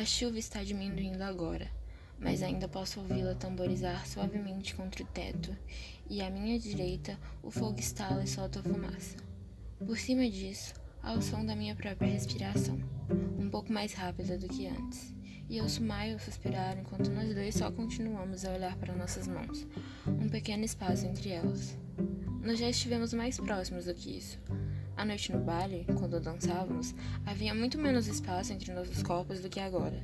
A chuva está diminuindo agora, mas ainda posso ouvi-la tamborizar suavemente contra o teto, e à minha direita o fogo estala e solta fumaça. Por cima disso, há o som da minha própria respiração, um pouco mais rápida do que antes, e ouço Miles suspirar enquanto nós dois só continuamos a olhar para nossas mãos, um pequeno espaço entre elas. Nós já estivemos mais próximos do que isso, à noite no baile, quando dançávamos, havia muito menos espaço entre nossos corpos do que agora.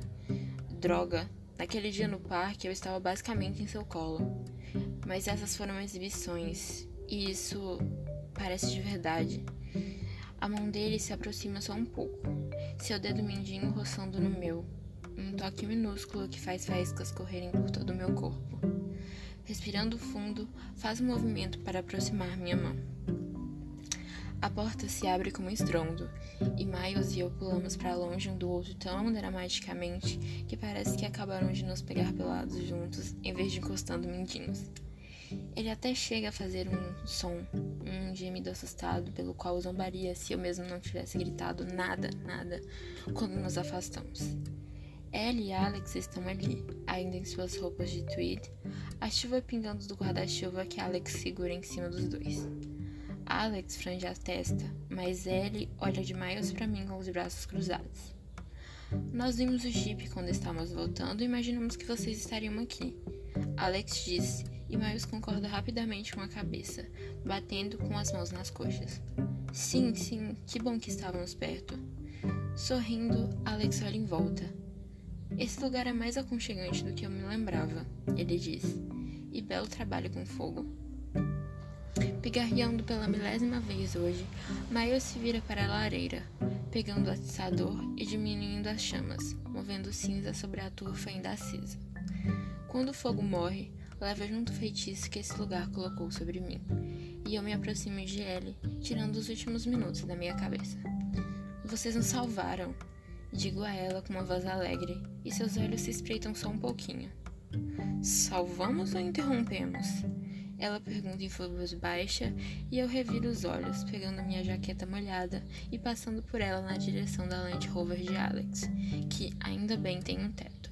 Droga, naquele dia no parque eu estava basicamente em seu colo. Mas essas foram exibições, e isso parece de verdade. A mão dele se aproxima só um pouco, seu dedo mindinho roçando no meu, um toque minúsculo que faz faíscas correrem por todo o meu corpo. Respirando fundo, faz um movimento para aproximar minha mão. A porta se abre com um estrondo, e Miles e eu pulamos para longe um do outro tão dramaticamente que parece que acabaram de nos pegar pelados juntos em vez de encostando mindinhos. Ele até chega a fazer um som, um gemido assustado, pelo qual zombaria se eu mesmo não tivesse gritado nada, nada, quando nos afastamos. Ellie e Alex estão ali, ainda em suas roupas de tweed, a chuva pingando do guarda-chuva que Alex segura em cima dos dois. Alex frange a testa, mas Ellie olha de Miles para mim com os braços cruzados. Nós vimos o Jeep quando estávamos voltando e imaginamos que vocês estariam aqui. Alex disse, e Miles concorda rapidamente com a cabeça, batendo com as mãos nas coxas. Sim, sim, que bom que estávamos perto. Sorrindo, Alex olha em volta. Esse lugar é mais aconchegante do que eu me lembrava, ele diz. E belo trabalho com fogo. Pigarreando pela milésima vez hoje, Miles se vira para a lareira, pegando o atiçador e diminuindo as chamas, movendo cinza sobre a turfa ainda acesa. Quando o fogo morre, leva junto o feitiço que esse lugar colocou sobre mim, e eu me aproximo de ele, tirando os últimos minutos da minha cabeça. Vocês nos salvaram, digo a ela com uma voz alegre, e seus olhos se espreitam só um pouquinho. Salvamos ou interrompemos? Ela pergunta em voz baixa e eu reviro os olhos, pegando minha jaqueta molhada e passando por ela na direção da Land Rover de Alex, que ainda bem tem um teto.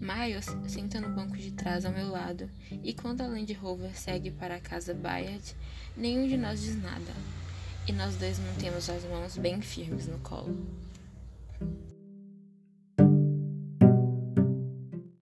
Miles senta no banco de trás ao meu lado, e quando a Land Rover segue para a casa Bayard, nenhum de nós diz nada, e nós dois mantemos as mãos bem firmes no colo.